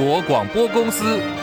国广播公司。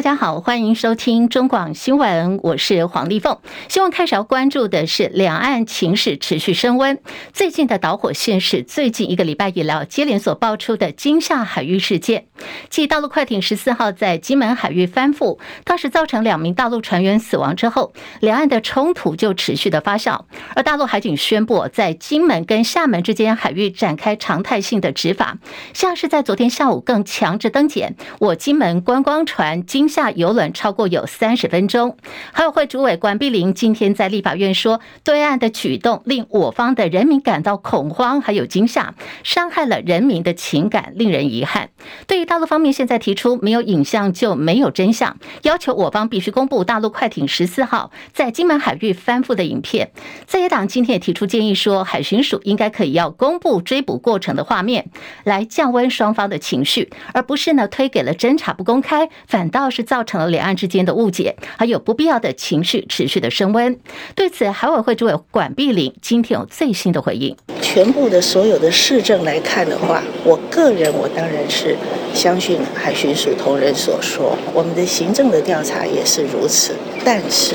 大家好，欢迎收听中广新闻，我是黄丽凤。新闻开始要关注的是两岸情势持续升温，最近的导火线是最近一个礼拜以来接连所爆出的惊吓海域事件。继大陆快艇十四号在金门海域翻覆，当时造成两名大陆船员死亡之后，两岸的冲突就持续的发酵。而大陆海警宣布在金门跟厦门之间海域展开常态性的执法，像是在昨天下午更强制登检我金门观光船金。下游轮超过有三十分钟，海委会主委管碧玲今天在立法院说，对岸的举动令我方的人民感到恐慌，还有惊吓，伤害了人民的情感，令人遗憾。对于大陆方面现在提出没有影像就没有真相，要求我方必须公布大陆快艇十四号在金门海域翻覆的影片。在野党今天也提出建议说，海巡署应该可以要公布追捕过程的画面，来降温双方的情绪，而不是呢推给了侦查不公开，反倒是。造成了两岸之间的误解，还有不必要的情绪持续的升温。对此，海委会主委管碧玲今天有最新的回应。全部的所有的市政来看的话，我个人我当然是相信海巡署同仁所说，我们的行政的调查也是如此。但是，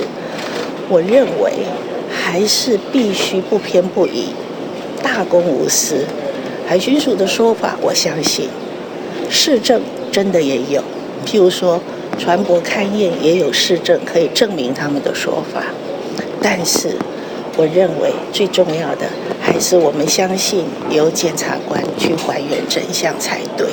我认为还是必须不偏不倚，大公无私。海巡署的说法，我相信市政真的也有，譬如说。船舶勘验也有市政可以证明他们的说法，但是我认为最重要的还是我们相信由检察官去还原真相才对。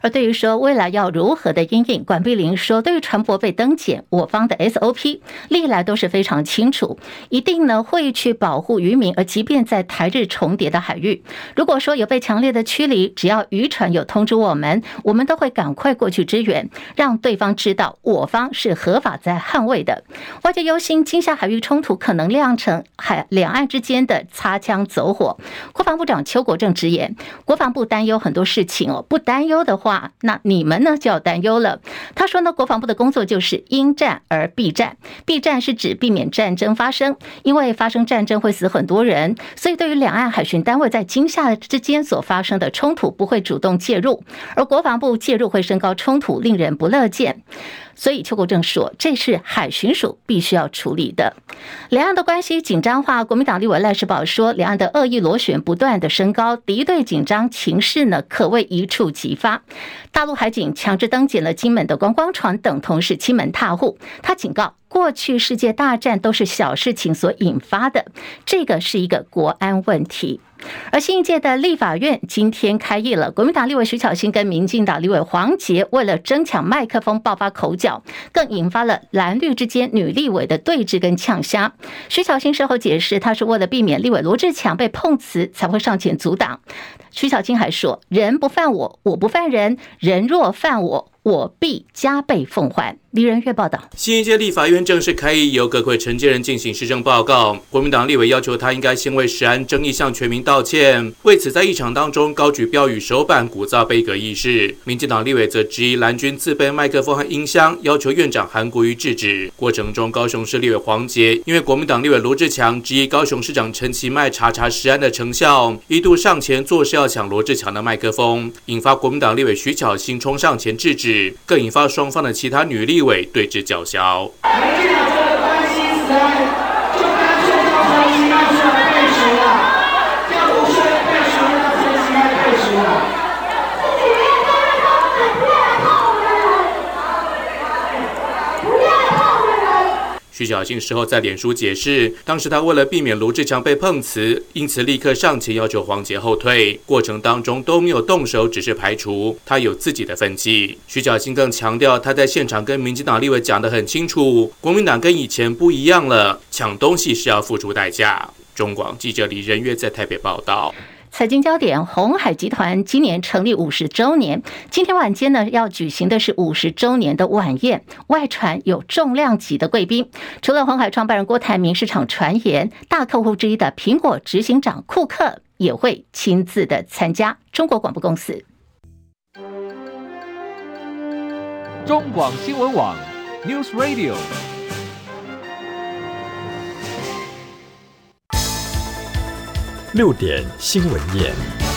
而对于说未来要如何的应应，管碧玲说，对于船舶被登检，我方的 SOP 历来都是非常清楚，一定呢会去保护渔民。而即便在台日重叠的海域，如果说有被强烈的驱离，只要渔船有通知我们，我们都会赶快过去支援，让对方知道我方是合法在捍卫的。外界忧心金厦海域冲突可能酿成海两岸之间的擦枪走火。国防部长邱国正直言，国防部担忧很多事情哦，不担忧的话。那你们呢就要担忧了。他说呢，国防部的工作就是因战而避战，避战是指避免战争发生，因为发生战争会死很多人，所以对于两岸海巡单位在今夏之间所发生的冲突，不会主动介入，而国防部介入会升高冲突，令人不乐见。所以邱国正说，这是海巡署必须要处理的。两岸的关系紧张化，国民党立委赖世宝说，两岸的恶意螺旋不断的升高，敌对紧张情势呢，可谓一触即发。大陆海警强制登检了金门的观光船，等同是欺门踏户。他警告，过去世界大战都是小事情所引发的，这个是一个国安问题。而新一届的立法院今天开议了，国民党立委徐巧芯跟民进党立委黄杰为了争抢麦克风爆发口角，更引发了蓝绿之间女立委的对峙跟呛声。徐巧芯事后解释，他是为了避免立委罗志强被碰瓷，才会上前阻挡。徐巧芯还说：“人不犯我，我不犯人；人若犯我。”我必加倍奉还。李仁月报道，新一届立法院正式开议，由各会承建人进行施政报告。国民党立委要求他应该先为食安争议向全民道歉。为此，在议场当中高举标语手板，鼓噪杯葛议事。民进党立委则质疑蓝军自备麦克风和音箱，要求院长韩国瑜制止。过程中，高雄市立委黄杰因为国民党立委罗志强质疑高雄市长陈其迈查查食安的成效，一度上前作势要抢罗志强的麦克风，引发国民党立委徐巧芯冲上前制止。更引发双方的其他女立委对峙叫嚣。徐巧芯事后在脸书解释，当时他为了避免卢志强被碰瓷，因此立刻上前要求黄杰后退，过程当中都没有动手，只是排除，他有自己的分际。徐巧芯更强调，他在现场跟民进党立委讲得很清楚，国民党跟以前不一样了，抢东西是要付出代价。中广记者李仁月在台北报道。财经焦点：鸿海集团今年成立五十周年，今天晚间呢要举行的是五十周年的晚宴，外传有重量级的贵宾，除了红海创办人郭台铭，市场传言大客户之一的苹果执行长库克也会亲自的参加。中国广播公司，中广新闻网，News Radio。六点新闻夜。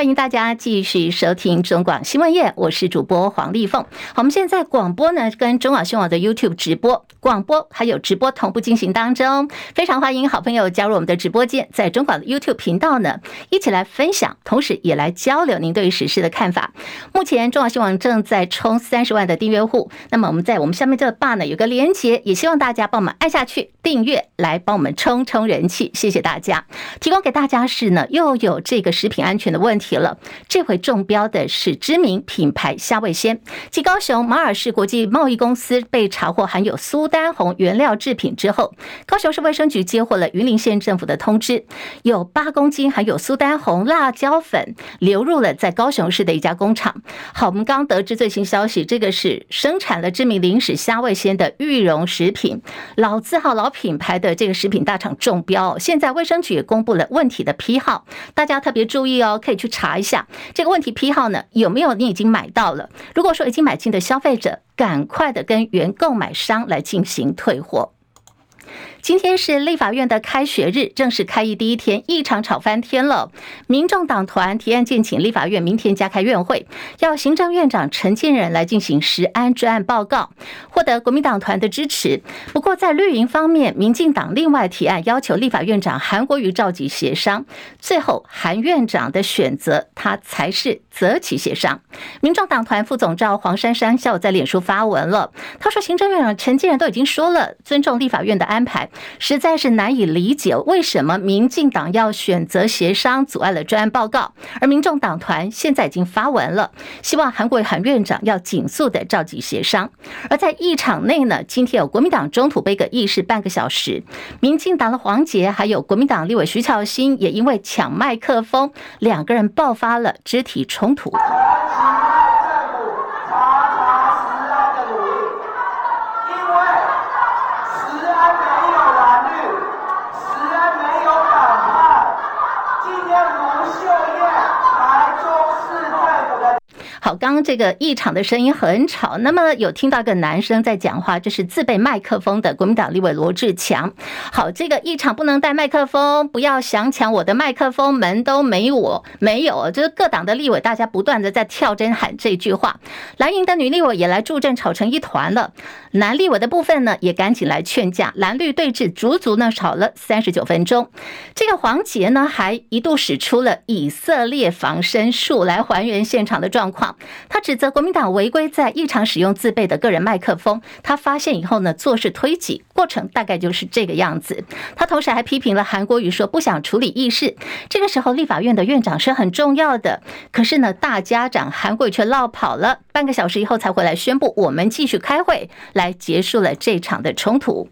欢迎大家继续收听中广新闻业，我是主播黄丽凤。我们现在广播呢，跟中广新闻网的 YouTube 直播、广播还有直播同步进行当中，非常欢迎好朋友加入我们的直播间，在中广的 YouTube 频道呢，一起来分享，同时也来交流您对于时事的看法。目前中广新闻网正在冲三十万的订阅户，那么我们在我们下面这个 bar 呢有个连结，也希望大家帮我们按下去订阅，来帮我们冲冲人气，谢谢大家。提供给大家是呢，又有这个食品安全的问题。了，这回中标的是知名品牌虾味鲜，继高雄马尔士国际贸易公司被查获含有苏丹红原料制品之后，高雄市卫生局接获了云林县政府的通知，有八公斤含有苏丹红辣椒粉流入了在高雄市的一家工厂。好，我们刚得知最新消息，这个是生产了知名零食虾味鲜的裕荣食品，老字号老品牌的这个食品大厂中标，现在卫生局也公布了问题的批号，大家特别注意哦，可以去查。查一下这个问题批号呢，有没有你已经买到了？如果说已经买进的消费者，赶快的跟原购买商来进行退货。今天是立法院的开学日，正式开议第一天，一场吵翻天了。民众党团提案建请立法院明天加开院会，要行政院长陈建仁来进行食安专案报告，获得国民党团的支持。不过在绿营方面，民进党另外提案要求立法院长韩国瑜召集协商，最后韩院长的选择，他才是择期协商。民众党团副总召黄珊珊下午在脸书发文了，他说：“行政院长陈建仁都已经说了，尊重立法院的安排。”实在是难以理解，为什么民进党要选择协商，阻碍了专案报告？而民众党团现在已经发文了，希望韩国瑜韩院长要尽速的召集协商。而在议场内呢，今天有国民党中途杯个议事半个小时，民进党的黄杰还有国民党立委徐巧芯也因为抢麦克风，两个人爆发了肢体冲突。好，刚刚这个议场的声音很吵，那么有听到一个男生在讲话，这是自备麦克风的国民党立委罗志强。好，这个议场不能带麦克风，不要想抢我的麦克风，门都没我没有，就是各党的立委大家不断的在跳针喊这句话。蓝营的女立委也来助阵，吵成一团了。男立委的部分呢，也赶紧来劝架，蓝绿对峙足足呢吵了三十九分钟。这个黄杰呢，还一度使出了以色列防身术来还原现场的状况。他指责国民党违规在议场使用自备的个人麦克风，他发现以后呢，做事推挤，过程大概就是这个样子。他同时还批评了韩国瑜说不想处理议事。这个时候立法院的院长是很重要的，可是呢，大家长韩国瑜却落跑了，半个小时以后才回来宣布我们继续开会，来结束了这场的冲突。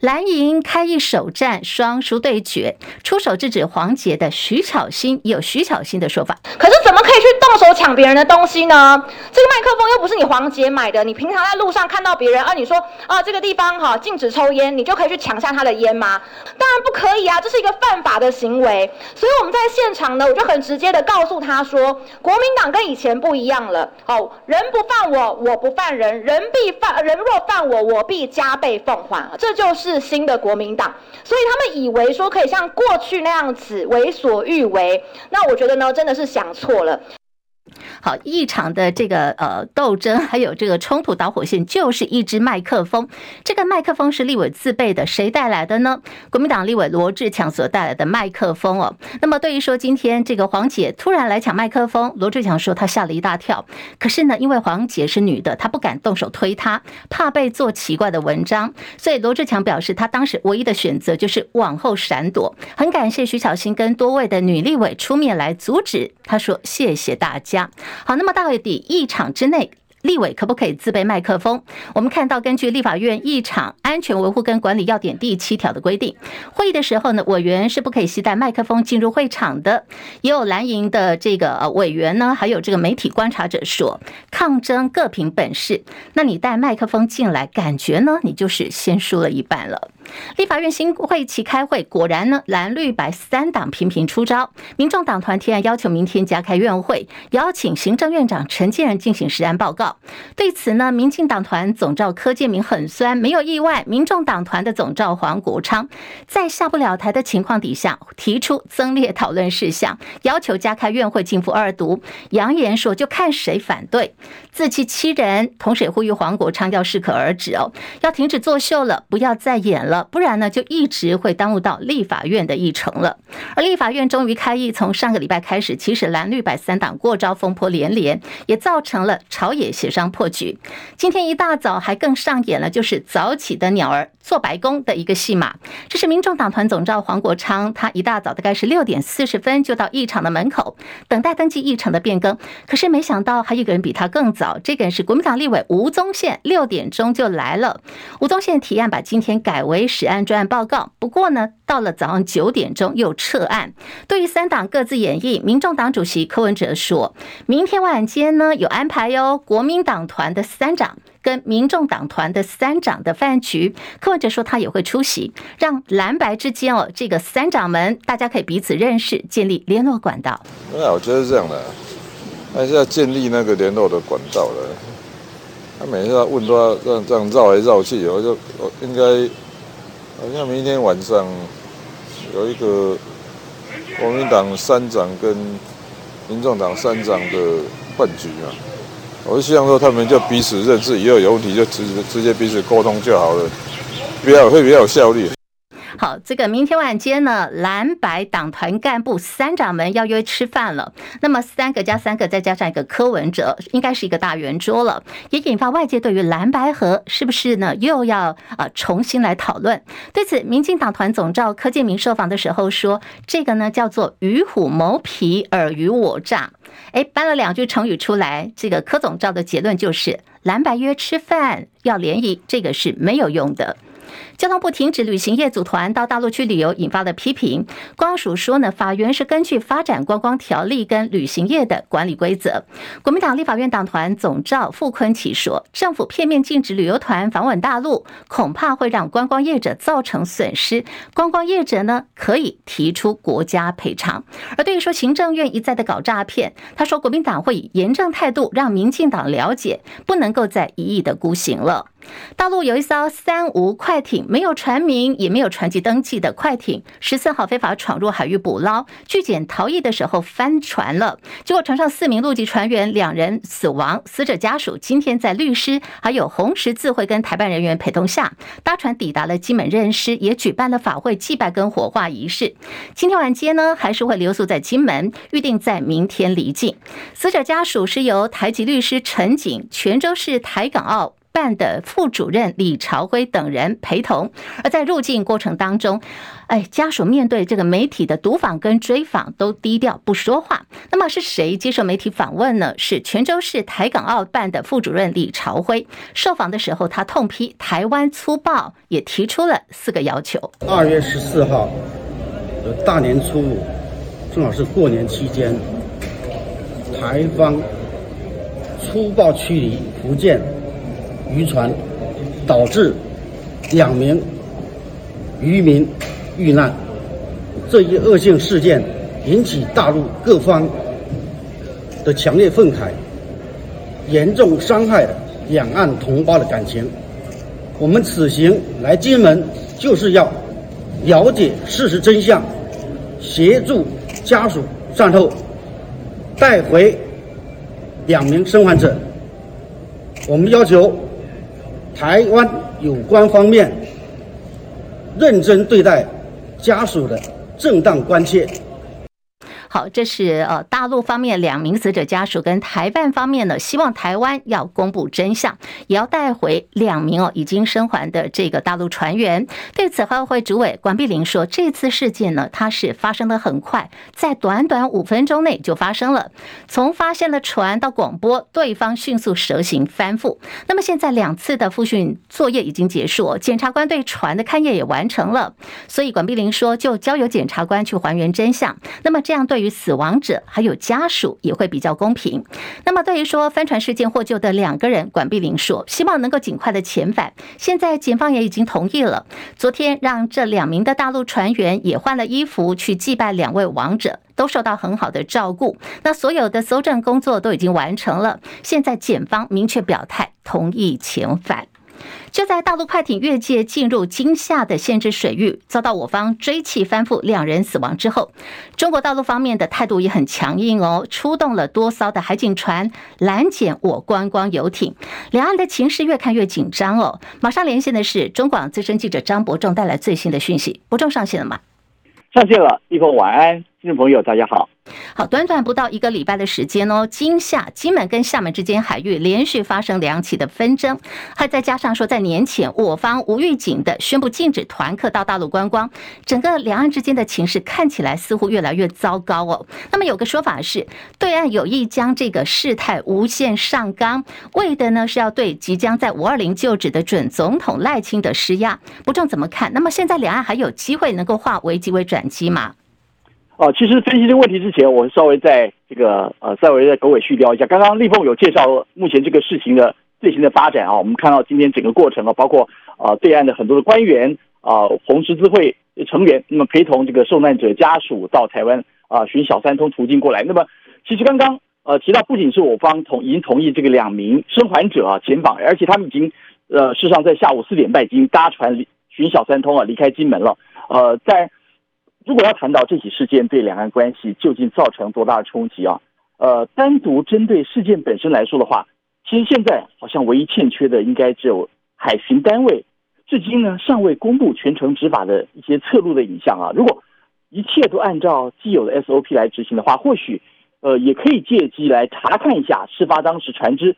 蓝营开一首战，双输对决，出手制止黄杰的徐巧芯有徐巧芯的说法。可是怎么可以去动手抢别人的东西呢？这个麦克风又不是你黄杰买的，你平常在路上看到别人啊，你说啊这个地方哈禁止抽烟，你就可以去抢下他的烟吗？当然不可以啊，这是一个犯法的行为。所以我们在现场呢，我就很直接的告诉他说，国民党跟以前不一样了。哦，人不犯我，我不犯人，人必犯，人若犯我，我必加倍奉还。这就是。是新的国民党，所以他们以为说可以像过去那样子为所欲为，那我觉得呢，真的是想错了。好，一场的这个呃斗争，还有这个冲突导火线，就是一支麦克风。这个麦克风是立委自备的，谁带来的呢？国民党立委罗志强所带来的麦克风哦。那么对于说今天这个黄姐突然来抢麦克风，罗志强说他吓了一大跳。可是呢，因为黄姐是女的，她不敢动手推她，怕被做奇怪的文章，所以罗志强表示他当时唯一的选择就是往后闪躲。很感谢徐巧芯跟多位的女立委出面来阻止。他说谢谢大家。好，那么到底一场之内，立委可不可以自备麦克风？我们看到，根据立法院议场安全维护跟管理要点第七条的规定，会议的时候呢，委员是不可以携带麦克风进入会场的。也有蓝营的这个委员呢，还有这个媒体观察者说，抗争各凭本事。那你带麦克风进来，感觉呢，你就是先输了一半了。立法院新会期开会，果然呢，蓝绿白三党频频出招。民众党团提案要求明天加开院会，邀请行政院长陈建仁进行实案报告。对此呢，民进党团总召柯建铭很酸，没有意外，民众党团的总召黄国昌在下不了台的情况底下，提出增列讨论事项，要求加开院会进赴二读，扬言说就看谁反对，自欺欺人。同时也呼吁黄国昌要适可而止哦，要停止作秀了，不要再演了，不然呢就一直会耽误到立法院的议程了。而立法院终于开议，从上个礼拜开始，其实蓝绿白三党过招风波连连，也造成了朝野协商破局。今天一大早还更上演了，就是早起的鸟儿做白工的一个戏码。这是民众党团总召黄国昌，他一大早大概是六点四十分就到议场的门口，等待登记议程的变更。可是没想到还有一个人比他更早，这个人是国民党立委吴宗宪，六点钟就来了。吴宗宪提案把今天改为实案专案报告，不过呢，到了早上九点钟又撤案。对于三党各自演绎，民众党主席柯文哲说，明天晚间呢有安排哟，国民党团的三长跟民众党团的三长的饭局，柯文哲说他也会出席，让蓝白之间哦这个三长们大家可以彼此认识，建立联络管道。对啊，我觉得是这样的，还是要建立那个联络的管道的。他每次要问都要这样这样绕来绕去，我就我应该好像明天晚上有一个。国民党三长跟民众党三长的饭局啊，我就希望说他们就彼此认识，以后有问题就直直接彼此沟通就好了，比较会比较有效率。好，这个明天晚间呢，蓝白党团干部三长们要约吃饭了。那么三个加三个，再加上一个柯文哲，应该是一个大圆桌了，也引发外界对于蓝白合是不是呢又要啊重新来讨论。对此，民进党团总召柯建铭受访的时候说，这个呢叫做与虎谋皮，尔虞我诈。哎，搬了两句成语出来，这个柯总召的结论就是蓝白约吃饭要联谊，这个是没有用的。交通部停止旅行业组团到大陆去旅游，引发了批评。光署说呢，法源是根据发展观光条例跟旅行业的管理规则。国民党立法院党团总召傅昆萁说，政府片面禁止旅游团访问大陆，恐怕会让观光业者造成损失。观光业者呢，可以提出国家赔偿。而对于说行政院一再的搞诈骗，他说国民党会以严正态度让民进党了解，不能够再一意的孤行了。大陆有一艘三无快艇，没有船名，也没有船籍登记的快艇，十四号非法闯入海域捕捞，拒检逃逸的时候翻船了，结果船上四名陆籍船员两人死亡，死者家属今天在律师还有红十字会跟台办人员陪同下，搭船抵达了金门认尸，也举办了法会祭拜跟火化仪式。今天晚间呢，还是会留宿在金门，预定在明天离境。死者家属是由台籍律师陈景、泉州市台港澳办的副主任李朝辉等人陪同，而在入境过程当中，哎，家属面对这个媒体的读访跟追访都低调不说话。那么是谁接受媒体访问呢？是泉州市台港澳办的副主任李朝辉。受访的时候，他痛批台湾粗暴，也提出了四个要求。二月十四号的大年初五，正好是过年期间，台方粗暴驱离福建。渔船导致两名渔民遇难，这一恶性事件引起大陆各方的强烈愤慨，严重伤害了两岸同胞的感情。我们此行来金门就是要了解事实真相，协助家属善后，带回两名生还者。我们要求。台湾有关方面认真对待家属的正当关切。好，这是呃大陆方面两名死者家属跟台办方面呢，希望台湾要公布真相，也要带回两名哦已经生还的这个大陆船员。对此，华会主委管碧玲说，这次事件呢，它是发生的很快，在短短五分钟内就发生了，从发现了船到广播，对方迅速蛇行翻覆。那么现在两次的复训作业已经结束，检察官对船的勘验也完成了，所以管碧玲说，就交由检察官去还原真相。那么这样对于于死亡者还有家属也会比较公平。那么对于说帆船事件获救的两个人，管碧玲说希望能够尽快的遣返。现在检方也已经同意了，昨天让这两名的大陆船员也换了衣服去祭拜两位亡者，都受到很好的照顾。那所有的搜证工作都已经完成了，现在检方明确表态同意遣返。就在大陆快艇越界进入金厦的限制水域，遭到我方追缉翻覆，两人死亡之后，中国大陆方面的态度也很强硬哦，出动了多艘的海警船拦截我观光游艇，两岸的情势越看越紧张哦。马上连线的是中广资深记者张伯仲，带来最新的讯息。伯仲上线了吗？上线了，一峰晚安，听众朋友大家好。好，短短不到一个礼拜的时间哦，今夏、金门跟厦门之间海域连续发生两起的纷争，还再加上说在年前我方无预警的宣布禁止团客到大陆观光，整个两岸之间的情势看起来似乎越来越糟糕哦。那么有个说法是，对岸有意将这个事态无限上纲，为的呢是要对即将在五二零就职的准总统赖清德施压。不知道怎么看？那么现在两岸还有机会能够化危机为转机吗？哦，其实分析这个问题之前，我稍微在这个呃，稍微在狗尾续貂一下。刚刚立凤有介绍目前这个事情的最新的发展啊，我们看到今天整个过程啊，包括啊、对岸的很多的官员啊、呃，红十字会成员，那么陪同这个受难者家属到台湾啊寻小三通途径过来。那么其实刚刚呃提到，不仅是我方同已经同意这个两名生还者啊遣返，而且他们已经呃事实上在下午四点半已经搭船寻小三通啊离开金门了。呃，在如果要谈到这起事件对两岸关系究竟造成多大的冲击啊？呃，单独针对事件本身来说的话，其实现在好像唯一欠缺的应该只有海巡单位，至今呢尚未公布全程执法的一些侧录的影像啊。如果一切都按照既有的 SOP 来执行的话，或许呃也可以借机来查看一下事发当时船只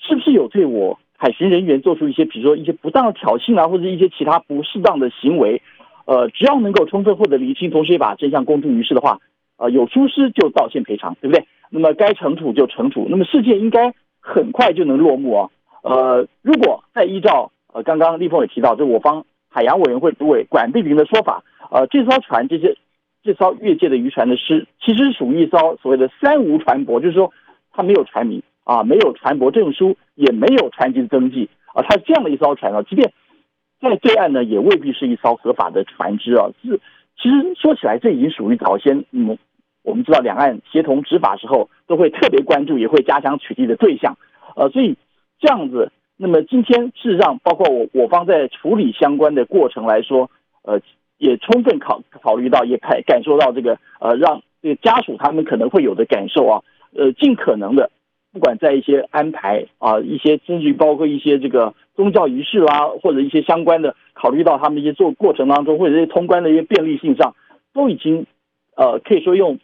是不是有对我海巡人员做出一些，比如说一些不当的挑衅啊，或者一些其他不适当的行为。呃，只要能够充分获得厘清，同时也把真相公诸于世的话，呃，有疏失就道歉赔偿，对不对？那么该惩处就惩处，那么事件应该很快就能落幕啊。呃，如果再依照呃刚刚立峰也提到，就我方海洋委员会主委管碧玲的说法，呃，这艘船这些这艘越界的渔船的失，其实属于一艘所谓的三无船舶，就是说它没有船名啊，没有船舶证书，也没有船籍登记啊，它是这样的一艘船啊，即便。在对岸呢，也未必是一艘合法的船只啊。是，其实说起来，这已经属于早先，嗯，我们知道两岸协同执法时候都会特别关注，也会加强取缔的对象。呃，所以这样子，那么今天事实上，包括我我方在处理相关的过程来说，呃，也充分考考虑到，也感感受到这个呃，让这个家属他们可能会有的感受啊，呃，尽可能的。不管在一些安排啊，一些甚至于包括一些这个宗教仪式啦，或者一些相关的，考虑到他们一些做过程当中，或者一些通关的一些便利性上，都已经呃可以说用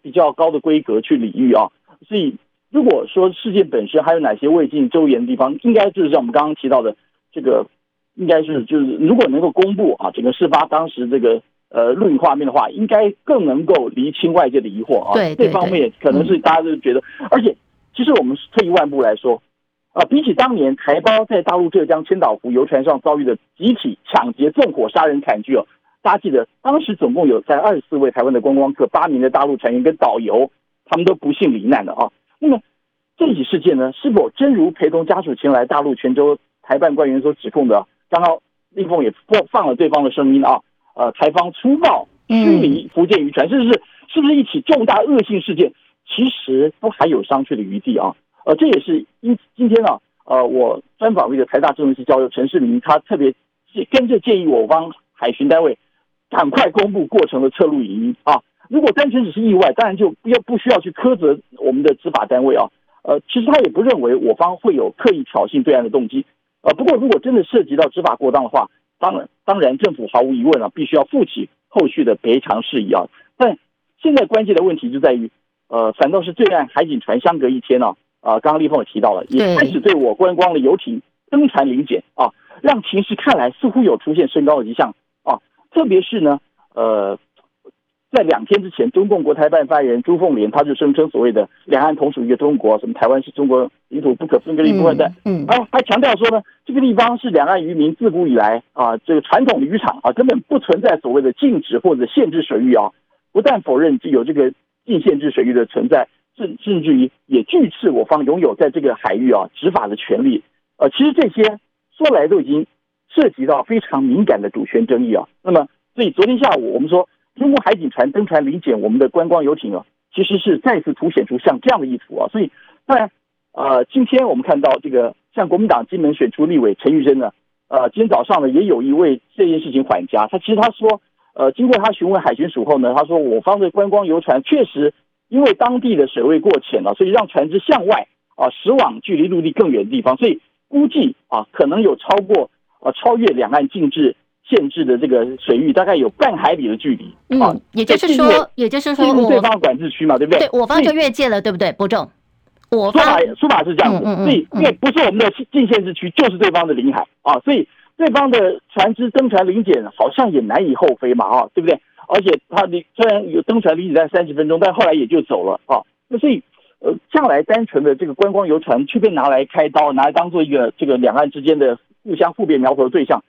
比较高的规格去礼遇啊。所以如果说事件本身还有哪些未尽周延的地方，应该就是像我们刚刚提到的这个，应该是就是如果能够公布啊，整个事发当时这个呃录影画面的话，应该更能够厘清外界的疑惑啊。对，对，对，这方面可能是大家都觉得，嗯、而且。其实我们退一万步来说，啊，比起当年台胞在大陆浙江千岛湖游船上遭遇的集体抢劫、纵火杀人惨剧哦，大家记得当时总共有在二十四位台湾的观光客、八名的大陆船员跟导游，他们都不幸罹难的啊。那么这起事件呢，是否真如陪同家属前来大陆泉州台办官员所指控的？刚刚立峰也放放了对方的声音啊，呃，台方粗暴驱离福建渔船，甚至是是不是一起重大恶性事件？其实都还有商榷的余地啊，呃，这也是因今天呢、啊，呃，我专访一个台大政治系教授陈世明，他特别跟着建议我方海巡单位赶快公布过程的侧录影音啊。如果单纯只是意外，当然就不要不需要去苛责我们的执法单位啊。呃，其实他也不认为我方会有刻意挑衅对岸的动机。呃，不过如果真的涉及到执法过当的话，当然当然政府毫无疑问啊，必须要负起后续的赔偿事宜啊。但现在关键的问题就在于。呃，反倒是对岸海警船相隔一天呢，啊，刚刚立峰也提到了，也开始对我观光的游艇登船临检啊，让情势看来似乎有出现升高的迹象啊。特别是呢，呃，在两天之前，中共国台办发言人朱凤莲他就声称所谓的两岸同属一个中国，什么台湾是中国领土不可分割的一部分在，嗯，啊，还强调说呢，这个地方是两岸渔民自古以来啊这个传统的渔场啊，根本不存在所谓的禁止或者限制水域啊，不但否认就有这个。禁限制水域的存在，甚甚至于也拒斥我方拥有在这个海域啊执法的权利。呃，其实这些说来都已经涉及到非常敏感的主权争议啊。那么，所以昨天下午我们说，中国海警船登船临检我们的观光游艇啊，其实是再次凸显出像这样的意图啊。所以，当然，呃，今天我们看到这个，像国民党金门选出立委陈玉珍呢，呃，今天早上呢也有一位这件事情缓颊，他其实他说。呃，经过他询问海巡署后呢，他说我方的观光游船确实因为当地的水位过浅了，所以让船只向外啊驶往距离陆地更远的地方，所以估计啊可能有超过呃超越两岸禁制限制的这个水域，大概有半海里的距离。啊、嗯，也就是说，也就是说，对方管制区嘛，对不对？对，我方就越界了，对不对？伯仲，我说法说法是这样子，所以因为不是我们的禁限制区，就是对方的领海啊，所以。对方的船只登船临检好像也难以后飞嘛，啊，对不对？而且他你虽然有登船临检在三十分钟，但后来也就走了啊。那所以，呃，将来单纯的这个观光游船却被拿来开刀，拿来当做一个这个两岸之间的互相互别苗头的对象，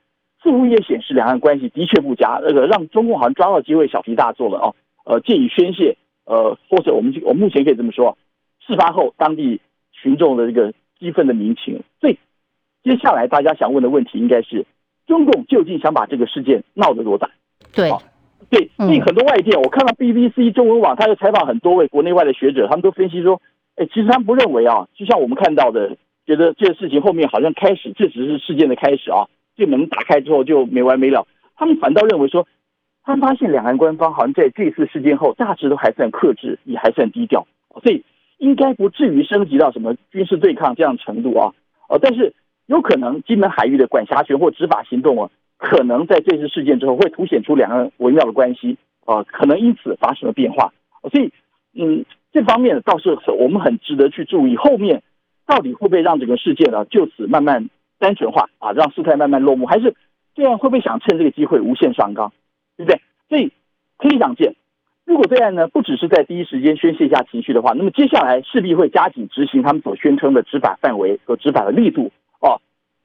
似乎也显示两岸关系的确不佳。那个让中共好像抓到机会小题大做了啊。呃，借以宣泄，呃，或者我们我们目前可以这么说，事发后当地群众的这个激愤的民情，所以。接下来大家想问的问题应该是，中共究竟想把这个事件闹得多大？对，对，所以很多外电，我看到 BBC 中文网，他就采访很多位国内外的学者，他们都分析说，哎，其实他们不认为啊，就像我们看到的，觉得这个事情后面好像开始，这只是事件的开始啊，这门打开之后就没完没了。他们反倒认为说，他们发现两岸官方好像在这次事件后，大致都还算克制，也还算低调，所以应该不至于升级到什么军事对抗这样程度啊，呃，但是。有可能金门海域的管辖权或执法行动啊，可能在这次事件之后会凸显出两岸微妙的关系啊，可能因此发生了变化。所以，嗯，这方面倒是我们很值得去注意，后面到底会不会让整个事件呢就此慢慢单纯化啊，让事态慢慢落幕，还是这样会不会想趁这个机会无限上纲，对不对？所以可以想见，如果对岸呢不只是在第一时间宣泄一下情绪的话，那么接下来势必会加紧执行他们所宣称的执法范围和执法的力度。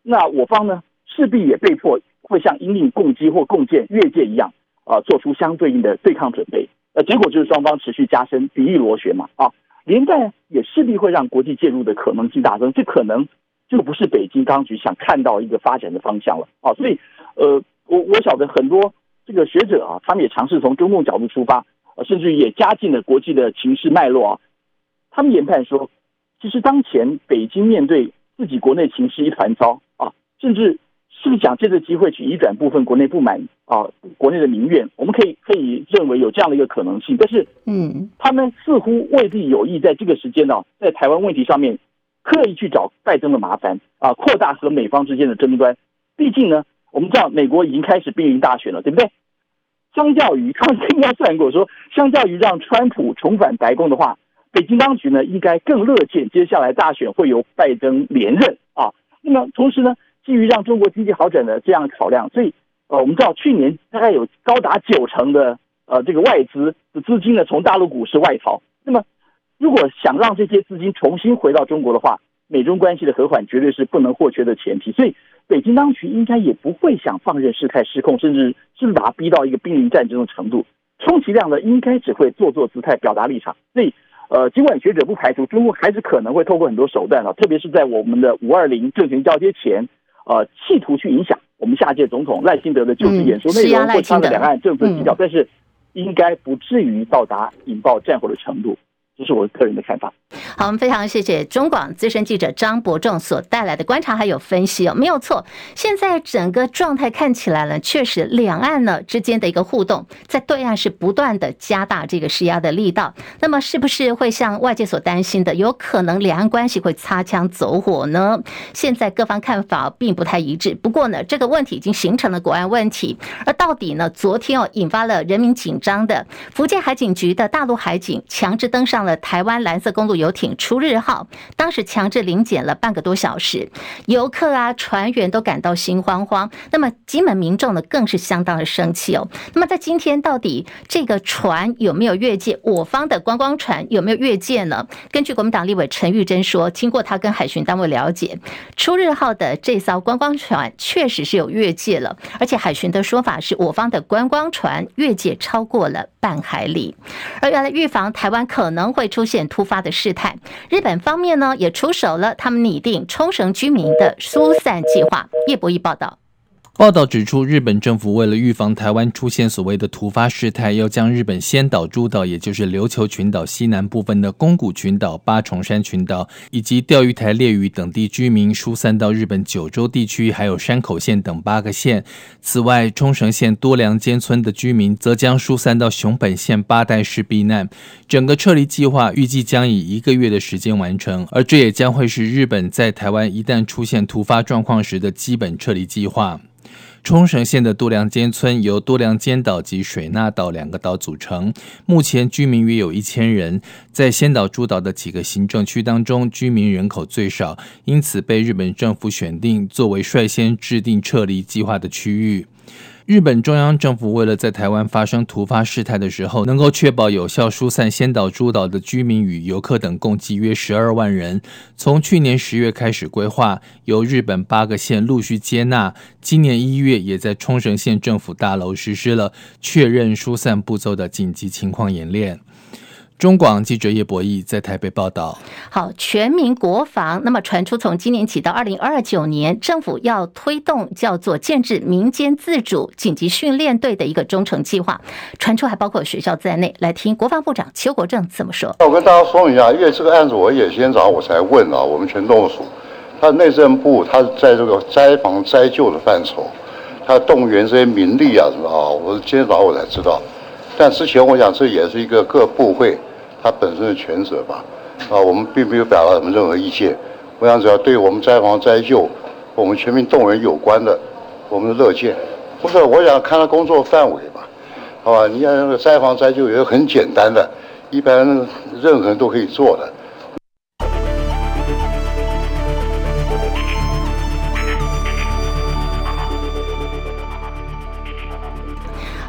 那我方呢，势必也被迫会像因应共击或共建越界一样啊、做出相对应的对抗准备。呃，结果就是双方持续加深敌意螺旋嘛啊，连带也势必会让国际介入的可能性大增。这可能就不是北京当局想看到一个发展的方向了啊。所以，呃，我我晓得很多这个学者啊，他们也尝试从中共角度出发，呃，甚至于也加进了国际的情势脉络啊。他们研判说，其实当前北京面对。自己国内情势一团糟，甚至是不是想借这个机会去移转部分国内不满啊，国内的民怨？我们可以可以认为有这样的一个可能性，但是嗯，他们似乎未必有意在这个时间呢，在台湾问题上面刻意去找拜登的麻烦啊，扩大和美方之间的争端。毕竟呢，我们知道美国已经开始濒临大选了，对不对？相较于 他们应该算过说，相较于让川普重返白宫的话。北京当局呢，应该更乐见接下来大选会由拜登连任啊。那么同时呢，基于让中国经济好转的这样考量，所以呃，我们知道去年大概有高达九成的呃这个外资的资金呢从大陆股市外逃。那么如果想让这些资金重新回到中国的话，美中关系的和缓绝对是不能或缺的前提。所以北京当局应该也不会想放任事态失控，甚至是把它逼到一个濒临战争的程度。充其量呢，应该只会做做姿态，表达立场。所以。呃，尽管学者不排除中国还是可能会透过很多手段啊，特别是在我们的五二零政权交接前，呃，企图去影响我们下届总统赖清德的就职演说内容或他的两岸政策基调，但是应该不至于到达引爆战火的程度。这是我个人的看法。好，我们非常谢谢中广资深记者张伯仲所带来的观察还有分析哦，没有错。现在整个状态看起来呢，确实两岸呢之间的一个互动，在对岸是不断的加大这个施压的力道。那么，是不是会像外界所担心的，有可能两岸关系会擦枪走火呢？现在各方看法并不太一致。不过呢，这个问题已经形成了国安问题。而到底呢，昨天哦引发了人民紧张的福建海警局的大陆海警强制登上了。台湾蓝色公路游艇“出日号”，当时强制临检了半个多小时，游客啊、船员都感到心慌慌。那么金门民众呢，更是相当的生气哦。那么在今天，到底这个船有没有越界？我方的观光船有没有越界呢？根据国民党立委陈玉珍说，经过他跟海巡单位了解，“出日号”的这艘观光船确实是有越界了，而且海巡的说法是我方的观光船越界超过了半海里。而原来预防台湾可能会会出现突发的事态，日本方面呢也出手了，他们拟定冲绳居民的疏散计划。叶博弈报道。报道指出，日本政府为了预防台湾出现所谓的突发事态，要将日本仙岛诸岛，也就是琉球群岛西南部分的宫古群岛、八重山群岛以及钓鱼台列屿等地居民疏散到日本九州地区，还有山口县等八个县。此外，冲绳县多良间村的居民则将疏散到熊本县八代市避难。整个撤离计划预计将以一个月的时间完成，而这也将会是日本在台湾一旦出现突发状况时的基本撤离计划。冲绳县的度良间村由度良间岛及水纳岛两个岛组成，目前居民约有一千人。在仙岛诸岛的几个行政区当中，居民人口最少，因此被日本政府选定作为率先制定撤离计划的区域。日本中央政府为了在台湾发生突发事态的时候，能够确保有效疏散仙岛诸岛的居民与游客等，共计约十二万人。从去年十月开始规划，由日本八个县陆续接纳，今年一月也在冲绳县政府大楼实施了确认疏散步骤的紧急情况演练。中广记者叶博弈在台北报道。好，全民国防。那么传出从今年起到二零二九年，政府要推动叫做建制民间自主紧急训练队的一个忠诚计划。传出还包括学校在内。来听国防部长邱国正怎么说。我跟大家说一下，因为这个案子我也今天早上我才问啊，我们全动署，他内政部他在这个灾防灾救的范畴，他动员这些民力啊什么啊，我今天早上我才知道。但之前我想这也是一个各部会。他本身的权责吧，啊，我们并没有表达什么任何意见。我想只要对我们灾防灾救、我们全民动员有关的，我们的乐见。不是，我想看他工作范围吧，好吧？你看那个灾防灾救也很简单的，一般任何人都可以做的。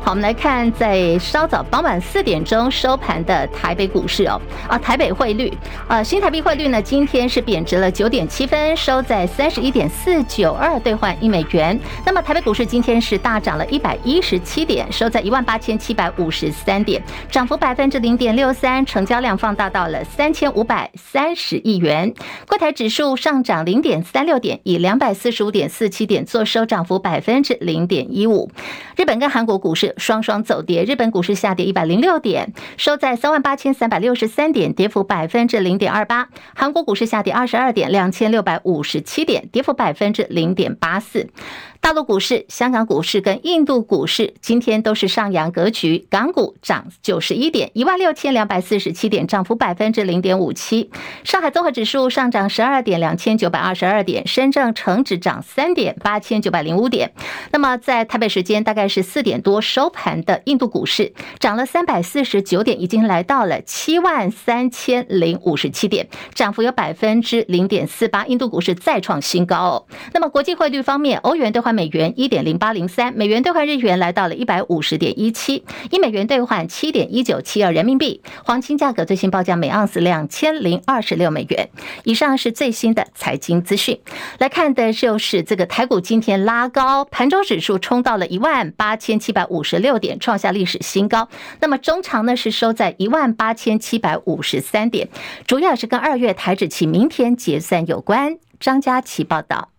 好，我们来看，在稍早傍晚四点钟收盘的台北股市哦，啊，台北汇率，呃，新台币汇率呢，今天是贬值了九点七分，收在三十一点四九二兑换一美元。那么台北股市今天是大涨了一百一十七点，收在一万八千七百五十三点，涨幅百分之零点六三，成交量放大到了三千五百三十亿元。柜台指数上涨零点三六点，以两百四十五点四七点做收，涨幅百分之零点一五。日本跟韩国股市。双双走跌，日本股市下跌一百零六点，收在三万八千三百六十三点，跌幅百分之零点二八。韩国股市下跌二十二点，两千六百五十七点，跌幅百分之零点八四。大陆股市、香港股市跟印度股市今天都是上扬格局，港股涨九十一点，一万六千两百四十七点，涨幅百分之零点五七。上海综合指数上涨十二点，两千九百二十二点。深圳成指涨三点，八千九百零五点。那么在台北时间大概是四点多收盘的印度股市涨了三百四十九点，已经来到了七万三千零五十七点，涨幅有百分之零点四八。印度股市再创新高哦。那么国际汇率方面，欧元兑换美元一点零八零三，美元兑换日元来到了一百五十点一七，一美元兑换七点一九七二人民币。黄金价格最新报价每盎司两千零二十六美元。以上是最新的财经资讯。来看的就是这个台股今天拉高，盘中指数冲到了一万八千七百五十六点，创下历史新高。那么中长呢是收在一万八千七百五十三点，主要是跟二月台指期明天结算有关。张佳琪报道。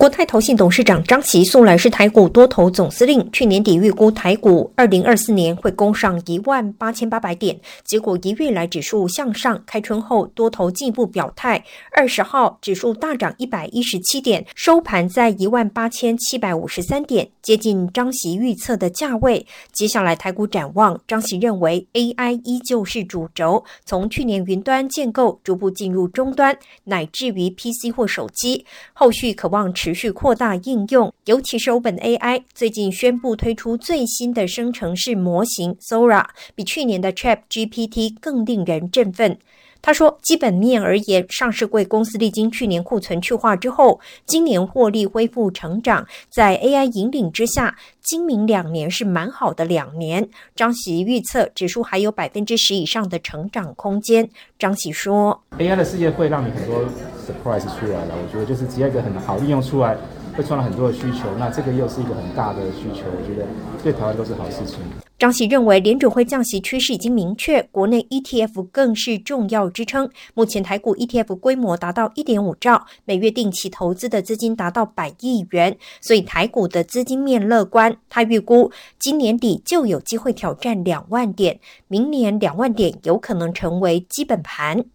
国泰投信董事长张琦素来是台股多头总司令，去年底预估台股二零二四年会攻上一万八千八百点，结果一月来指数向上，开春后多头进一步表态，二十号指数大涨一百一十七点，收盘在一万八千七百五十三点，接近张琦预测的价位。接下来台股展望，张琦认为 AI 依旧是主轴，从去年云端建构逐步进入终端，乃至于 PC 或手机，后续可望持。持续扩大应用，尤其是 OpenAI 最近宣布推出最新的生成式模型 Sora，比去年的 ChatGPT 更令人振奋。他说：“基本面而言，上市柜公司历经去年库存去化之后，今年获利恢复成长，在 AI 引领之下，今明两年是蛮好的两年。”张喜预测指数还有百分之十以上的成长空间。张喜说：“AI 的世界会让你很多 surprise 出来了，我觉得就是只要一个很好应用出来，会创造很多的需求，那这个又是一个很大的需求，我觉得对台湾都是好事情。”张喜认为，联准会降息趋势已经明确，国内 ETF 更是重要支撑。目前台股 ETF 规模达到一点五兆，每月定期投资的资金达到百亿元，所以台股的资金面乐观。他预估今年底就有机会挑战两万点，明年两万点有可能成为基本盘。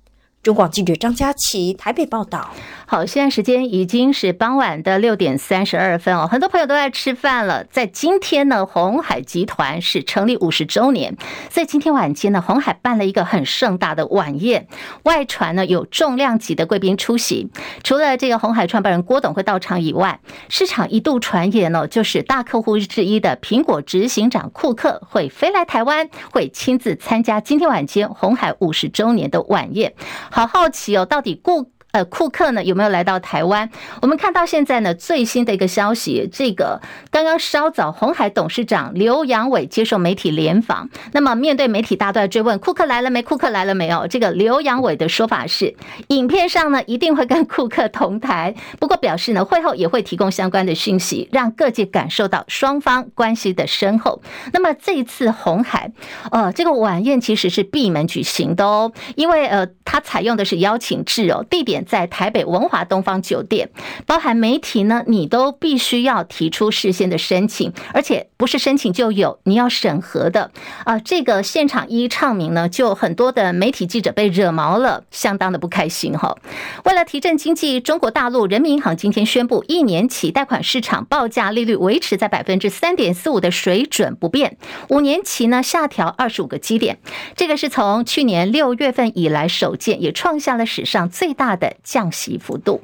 中广记者张佳琪台北报道。好，现在时间已经是傍晚的六点三十二分哦，很多朋友都在吃饭了。在今天呢，鸿海集团是成立五十周年，在今天晚间呢，鸿海办了一个很盛大的晚宴，外传呢有重量级的贵宾出席。除了这个红海创办人郭董会到场以外，市场一度传言呢，就是大客户之一的苹果执行长库克会飞来台湾，会亲自参加今天晚间红海五十周年的晚宴。好好奇哦，到底过。呃，库克呢有没有来到台湾？我们看到现在呢最新的一个消息，这个刚刚稍早，红海董事长刘扬伟接受媒体联访。那么面对媒体大段追问，库克来了没？库克来了没有？这个刘扬伟的说法是，影片上呢一定会跟库克同台，不过表示呢会后也会提供相关的讯息，让各界感受到双方关系的深厚。那么这一次红海，呃，这个晚宴其实是闭门举行的哦，因为呃，它采用的是邀请制哦，地点。在台北文华东方酒店，包含媒体呢，你都必须要提出事先的申请，而且不是申请就有，你要审核的啊。这个现场一唱名呢，就很多的媒体记者被惹毛了，相当的不开心哈。为了提振经济，中国大陆人民银行今天宣布，一年期贷款市场报价利率维持在百分之三点四五的水准不变，五年期呢下调二十五个基点，这个是从去年六月份以来首见，也创下了史上最大的。降息幅度。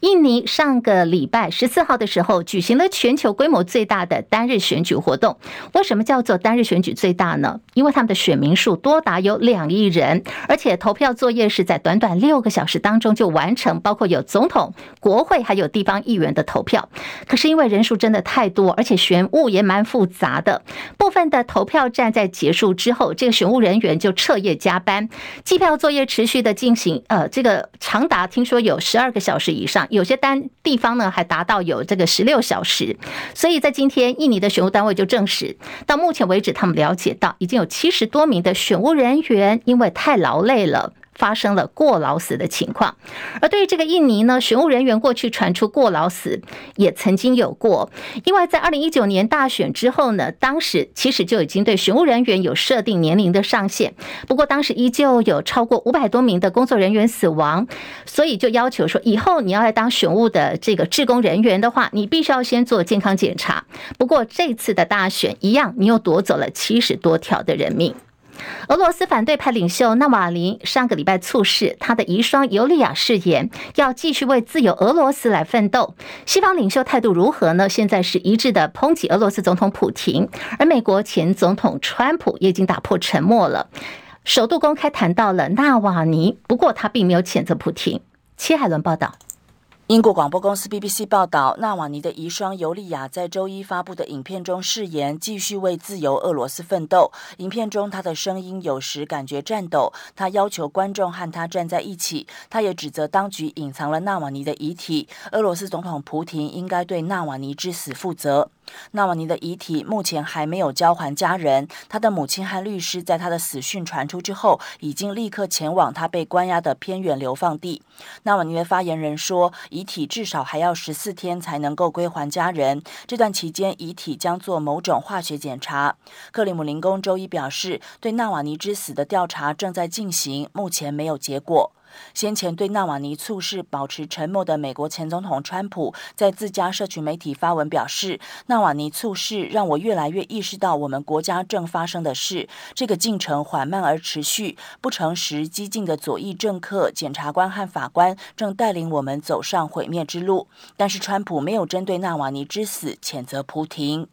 印尼上个礼拜十四号的时候举行了全球规模最大的单日选举活动。为什么叫做单日选举最大呢？因为他们的选民数多达有两亿人，而且投票作业是在短短六个小时当中就完成，包括有总统、国会还有地方议员的投票。可是因为人数真的太多，而且选务也蛮复杂的，部分的投票站在结束之后，这个选务人员就彻夜加班，计票作业持续的进行，呃，这个长达听说有十二个小时。以上有些单地方呢，还达到有这个十六小时，所以在今天，印尼的选务单位就证实，到目前为止，他们了解到已经有七十多名的选务人员因为太劳累了。发生了过劳死的情况，而对于这个印尼呢，选务人员过去传出过劳死也曾经有过，因为在二零一九年大选之后呢，当时其实就已经对选务人员有设定年龄的上限，不过当时依旧有超过五百多名的工作人员死亡，所以就要求说，以后你要来当选务的这个志工人员的话，你必须要先做健康检查。不过这次的大选一样，你又夺走了七十多条的人命。俄罗斯反对派领袖纳瓦尼上个礼拜猝逝，他的遗孀尤利亚誓言要继续为自由俄罗斯来奋斗。西方领袖态度如何呢？现在是一致的抨击俄罗斯总统普廷，而美国前总统川普也已经打破沉默了，首度公开谈到了纳瓦尼，不过他并没有谴责普廷。切海伦报道。英国广播公司 BBC 报道，纳瓦尼的遗孀尤利亚在周一发布的影片中誓言继续为自由俄罗斯奋斗。影片中，她的声音有时感觉颤抖。她要求观众和她站在一起。她也指责当局隐藏了纳瓦尼的遗体。俄罗斯总统普廷应该对纳瓦尼之死负责。纳瓦尼的遗体目前还没有交还家人。他的母亲和律师在他的死讯传出之后，已经立刻前往他被关押的偏远流放地。纳瓦尼的发言人说，遗体至少还要十四天才能够归还家人。这段期间，遗体将做某种化学检查。克里姆林宫周一表示，对纳瓦尼之死的调查正在进行，目前没有结果。先前对纳瓦尼猝事保持沉默的美国前总统川普，在自家社群媒体发文表示：“纳瓦尼猝事让我越来越意识到，我们国家正发生的事。这个进程缓慢而持续，不诚实、激进的左翼政客、检察官和法官正带领我们走上毁灭之路。”但是，川普没有针对纳瓦尼之死谴责普亭。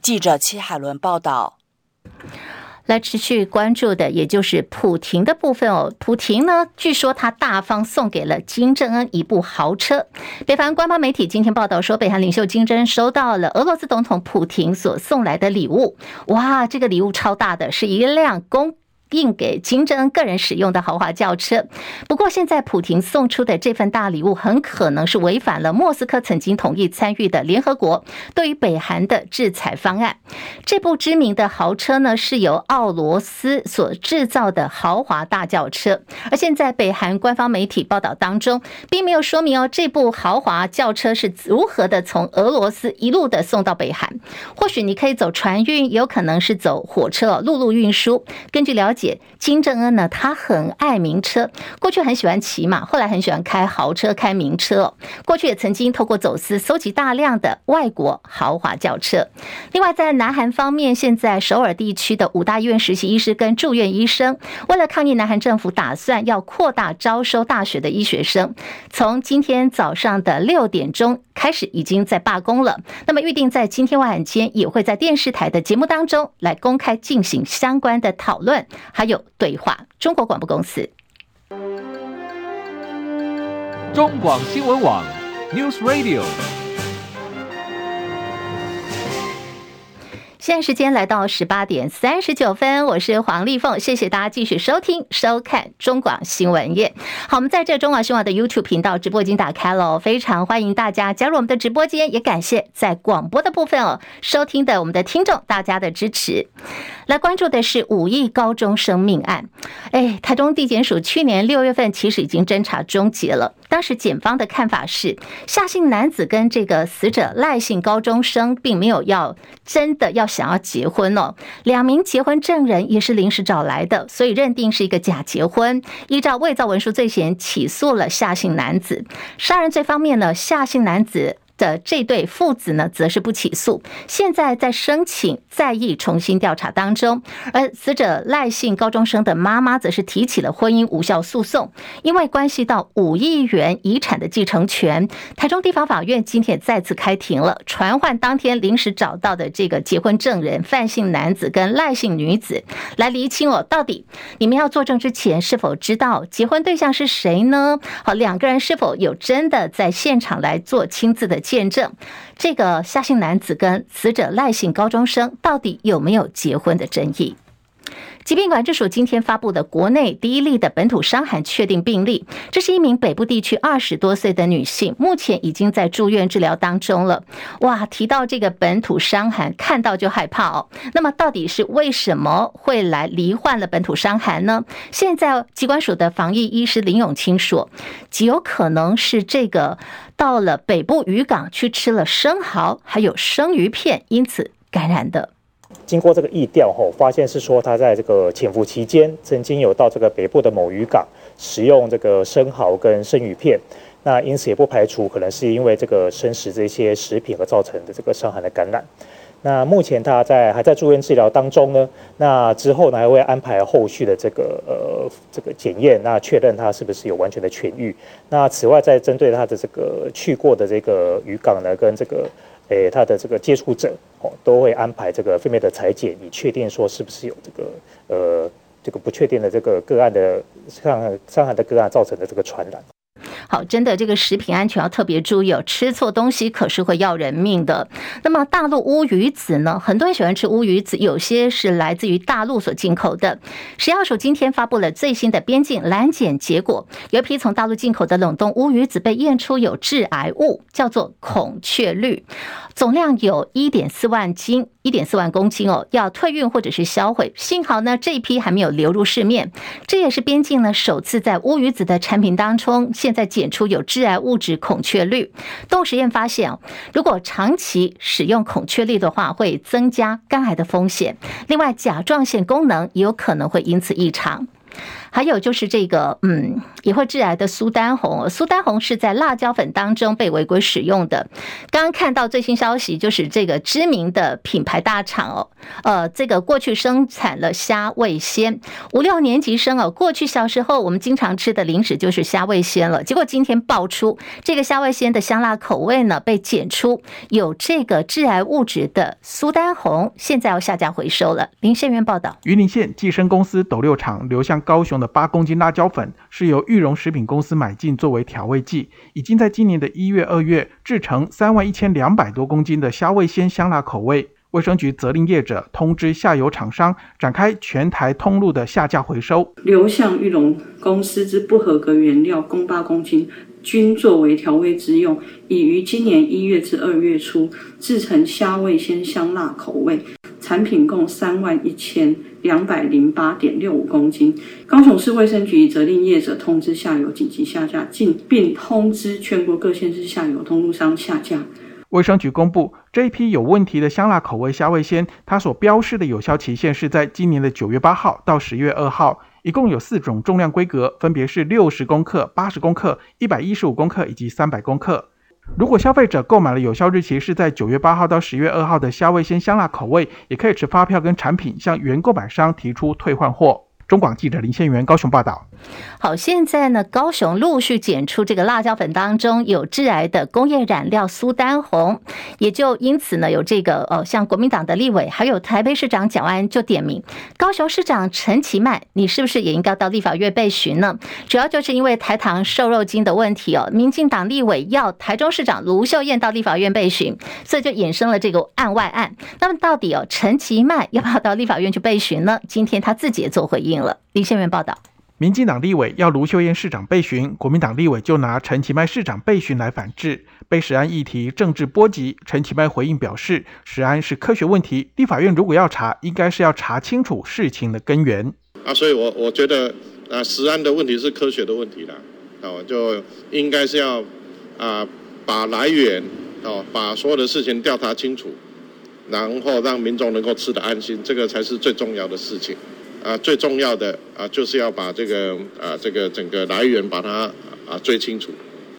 记者戚海伦报道。来持续关注的，也就是普廷的部分哦。普廷呢，据说他大方送给了金正恩一部豪车。北韩官方媒体今天报道说，北韩领袖金正恩收到了俄罗斯总统普廷所送来的礼物。哇，这个礼物超大的，是一辆公。并给金正恩个人使用的豪华轿车。不过，现在普廷送出的这份大礼物很可能是违反了莫斯科曾经同意参与的联合国对于北韩的制裁方案。这部知名的豪车呢，是由奥罗斯所制造的豪华大轿车。而现在，北韩官方媒体报道当中，并没有说明哦，这部豪华轿车是如何的从俄罗斯一路的送到北韩。或许你可以走船运，有可能是走火车陆路运输。根据了解。金正恩呢，他很爱名车，过去很喜欢骑马，后来很喜欢开豪车、开名车。过去也曾经透过走私搜集大量的外国豪华轿车。另外，在南韩方面，现在首尔地区的五大医院实习医师跟住院医生，为了抗议南韩政府打算要扩大招收大学的医学生，从今天早上的六点钟开始，已经在罢工了。那么预定在今天晚间也会在电视台的节目当中来公开进行相关的讨论。还有对话，中国广播公司。中广新闻网，News Radio。现在时间来到十八点三十九分，我是黄丽凤，谢谢大家继续收听收看中广新闻业。好，我们在这中广新闻的 YouTube 频道直播已经打开了，非常欢迎大家加入我们的直播间，也感谢在广播的部分哦收听的我们的听众大家的支持。来关注的是五亿高中生命案，哎，台中地检署去年六月份其实已经侦查终结了，当时检方的看法是夏姓男子跟这个死者赖姓高中生并没有要真的要。想要结婚哦，两名结婚证人也是临时找来的，所以认定是一个假结婚。依照伪造文书罪嫌起诉了夏姓男子。杀人罪方面呢，夏姓男子。的这对父子呢，则是不起诉，现在在申请再议重新调查当中。而死者赖姓高中生的妈妈，则是提起了婚姻无效诉讼，因为关系到五亿元遗产的继承权。台中地方法院今天也再次开庭了，传唤当天临时找到的这个结婚证人范姓男子跟赖姓女子来厘清哦，到底你们要作证之前是否知道结婚对象是谁呢？好，两个人是否有真的在现场来做亲自的？见证这个夏姓男子跟死者赖姓高中生到底有没有结婚的争议？疾病管制署今天发布的国内第一例的本土伤寒确定病例，这是一名北部地区二十多岁的女性，目前已经在住院治疗当中了。哇，提到这个本土伤寒，看到就害怕哦。那么到底是为什么会来罹患了本土伤寒呢？现在疾管署的防疫医师林永清说，极有可能是这个到了北部渔港去吃了生蚝还有生鱼片，因此感染的。经过这个疫调后，发现是说他在这个潜伏期间，曾经有到这个北部的某渔港食用这个生蚝跟生鱼片，那因此也不排除可能是因为这个生食这些食品而造成的这个伤寒的感染。那目前他在还在住院治疗当中呢，那之后呢还会安排后续的这个呃这个检验，那确认他是不是有完全的痊愈。那此外在针对他的这个去过的这个渔港呢，跟这个。诶，他的这个接触者哦，都会安排这个狒狒的裁剪，以确定说是不是有这个呃这个不确定的这个个案的伤伤寒的个案造成的这个传染。好，真的这个食品安全要特别注意哦，吃错东西可是会要人命的。那么大陆乌鱼子呢？很多人喜欢吃乌鱼子，有些是来自于大陆所进口的。食药署今天发布了最新的边境拦检结果，有一批从大陆进口的冷冻乌鱼子被验出有致癌物，叫做孔雀绿，总量有一点四万斤。一点四万公斤哦，要退运或者是销毁。幸好呢，这一批还没有流入市面。这也是边境呢首次在乌鱼子的产品当中，现在检出有致癌物质孔雀绿。动物实验发现哦，如果长期使用孔雀绿的话，会增加肝癌的风险。另外，甲状腺功能也有可能会因此异常。还有就是这个，嗯，也会致癌的苏丹红。苏丹红是在辣椒粉当中被违规使用的。刚刚看到最新消息，就是这个知名的品牌大厂哦，呃，这个过去生产了虾味鲜，五六年级生哦，过去小时候我们经常吃的零食就是虾味鲜了。结果今天爆出这个虾味鲜的香辣口味呢，被检出有这个致癌物质的苏丹红，现在要下架回收了。林宪元报道，云林县计生公司斗六厂流向高雄。的八公斤辣椒粉是由裕隆食品公司买进作为调味剂，已经在今年的一月、二月制成三万一千两百多公斤的虾味鲜香辣口味。卫生局责令业者通知下游厂商展开全台通路的下架回收。流向裕隆公司之不合格原料共八公斤，均作为调味之用，已于今年一月至二月初制成虾味鲜香辣口味，产品共三万一千。两百零八点六五公斤，高雄市卫生局责令业者通知下游紧急下架，并并通知全国各县市下游通路商下架。卫生局公布这一批有问题的香辣口味虾味鲜，它所标示的有效期限是在今年的九月八号到十月二号，一共有四种重量规格，分别是六十公克、八十公克、一百一十五公克以及三百公克。如果消费者购买了有效日期是在九月八号到十月二号的虾味鲜香辣口味，也可以持发票跟产品向原购买商提出退换货。中广记者林宪元高雄报道。好，现在呢，高雄陆续检出这个辣椒粉当中有致癌的工业染料苏丹红，也就因此呢，有这个呃，像国民党的立委，还有台北市长蒋万安就点名高雄市长陈其迈，你是不是也应该到立法院备询呢？主要就是因为台糖瘦肉精的问题哦，民进党立委要台中市长卢秀燕到立法院备询，所以就衍生了这个案外案。那么到底哦，陈其迈要不要到立法院去备询呢？今天他自己也做回应了。李宪元报道。民进党立委要卢秀燕市长被询，国民党立委就拿陈其迈市长被询来反制，被食安议题政治波及。陈其迈回应表示，食安是科学问题，立法院如果要查，应该是要查清楚事情的根源。啊，所以我我觉得啊，食安的问题是科学的问题啦，哦，就应该是要啊把来源哦，把所有的事情调查清楚，然后让民众能够吃得安心，这个才是最重要的事情。啊，最重要的啊，就是要把这个啊，这个整个来源把它啊追清楚。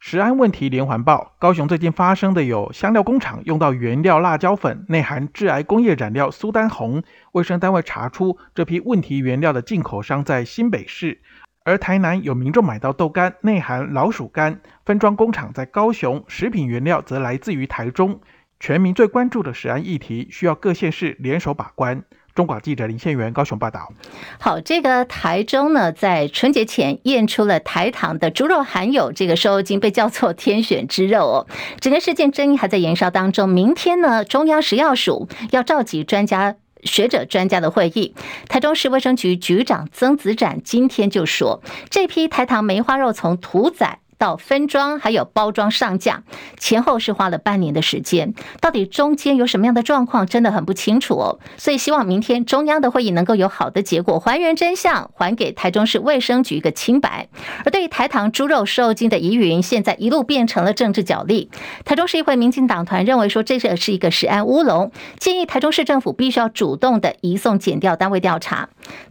食安问题连环报，高雄最近发生的有香料工厂用到原料辣椒粉内含致癌工业染料苏丹红，卫生单位查出这批问题原料的进口商在新北市，而台南有民众买到豆干内含老鼠干，分装工厂在高雄，食品原料则来自于台中。全民最关注的食安议题，需要各县市联手把关。中广记者林宪元高雄报道。好，这个台中呢，在春节前验出了台糖的猪肉含有这个瘦肉精，被叫做天选之肉哦。整个事件争议还在延烧当中。明天呢，中央食药署要召集专家学者专家的会议。台中市卫生局局长曾子展今天就说，这批台糖梅花肉从屠宰。到分装还有包装上架，前后是花了半年的时间，到底中间有什么样的状况，真的很不清楚哦。所以希望明天中央的会议能够有好的结果，还原真相，还给台中市卫生局一个清白。而对于台糖猪肉瘦精的疑云，现在一路变成了政治角力。台中市议会民进党团认为说，这是是一个食安乌龙，建议台中市政府必须要主动的移送检调单位调查。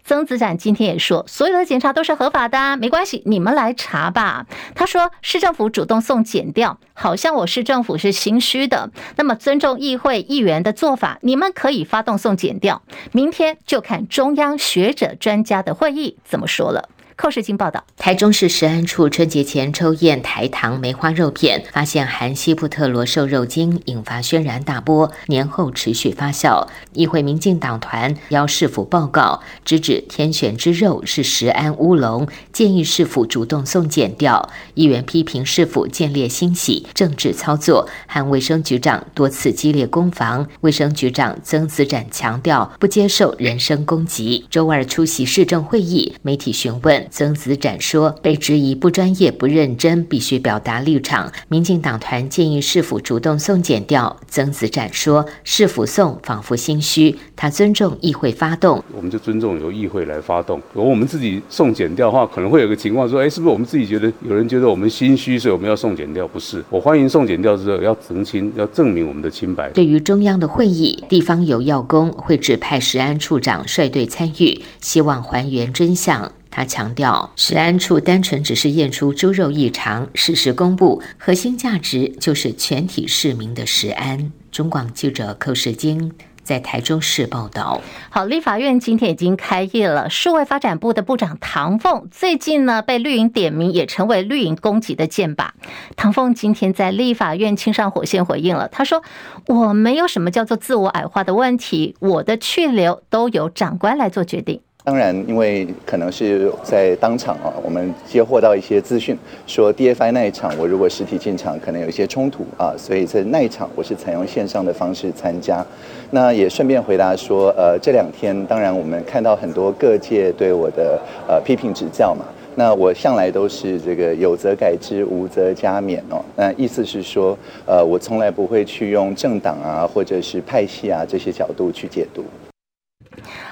曾子展今天也说，所有的检查都是合法的，没关系，你们来查吧。他说。市政府主动送检调，好像我市政府是心虚的。那么尊重议会议员的做法，你们可以发动送检调。明天就看中央学者专家的会议怎么说了。寇世金报道，台中市食安处春节前抽验台糖梅花肉片，发现含西布特罗瘦肉精，引发轩然大波。年后持续发酵，议会民进党团邀市府报告，直指天选之肉是食安乌龙，建议市府主动送检调。议员批评市府见猎心喜，政治操作，和卫生局长多次激烈攻防。卫生局长曾子展强调，不接受人身攻击。周二出席市政会议，媒体询问。曾子展说：“被质疑不专业、不认真，必须表达立场。”民进党团建议市府主动送检调。曾子展说：“市府送，仿佛心虚。他尊重议会发动，我们就尊重由议会来发动。如果我们自己送检调的话，可能会有个情况说：哎，是不是我们自己觉得有人觉得我们心虚，所以我们要送检调？不是，我欢迎送检调之后要澄清，要证明我们的清白。”对于中央的会议，地方有要工，会指派食安处长率队参与，希望还原真相。他强调，食安处单纯只是验出猪肉异常，事实公布，核心价值就是全体市民的食安。中广记者寇世京。在台中市报道，好，立法院今天已经开业了。数位发展部的部长唐凤最近呢被绿营点名，也成为绿营攻击的箭靶。唐凤今天在立法院亲上火线回应了，他说：“我没有什么叫做自我矮化的问题，我的去留都由长官来做决定。”当然，因为可能是在当场啊，我们接获到一些资讯，说 DFI 那一场我如果实体进场，可能有一些冲突啊，所以在那一场我是采用线上的方式参加。那也顺便回答说，呃，这两天当然我们看到很多各界对我的呃批评指教嘛，那我向来都是这个有则改之，无则加勉哦。那意思是说，呃，我从来不会去用政党啊或者是派系啊这些角度去解读。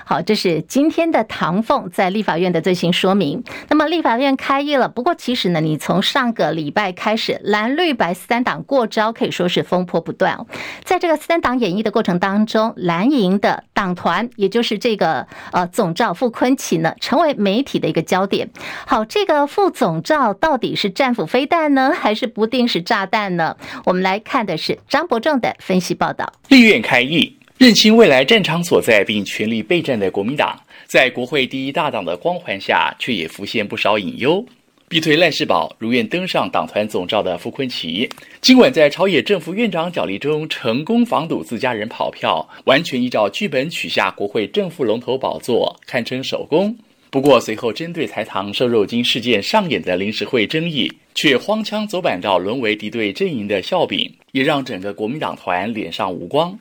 好，这是今天的唐凤在立法院的最新说明。那么立法院开议了，不过其实呢，你从上个礼拜开始，蓝绿白三党过招可以说是风波不断。在这个三党演绎的过程当中，蓝营的党团，也就是这个呃总召傅崐萁呢，成为媒体的一个焦点。好，这个副总召到底是战斧飞弹呢，还是不定时炸弹呢？我们来看的是张伯仲的分析报道。立院开议。认清未来战场所在并全力备战的国民党，在国会第一大党的光环下，却也浮现不少隐忧。逼退赖世宝如愿登上党团总召的傅昆萁，尽管在朝野正副院长角力中成功防堵自家人跑票，完全依照剧本取下国会正副龙头宝座，堪称首功。不过，随后针对台糖瘦肉精事件上演的临时会争议，却荒腔走板到沦为敌对阵营的笑柄，也让整个国民党团脸上无光。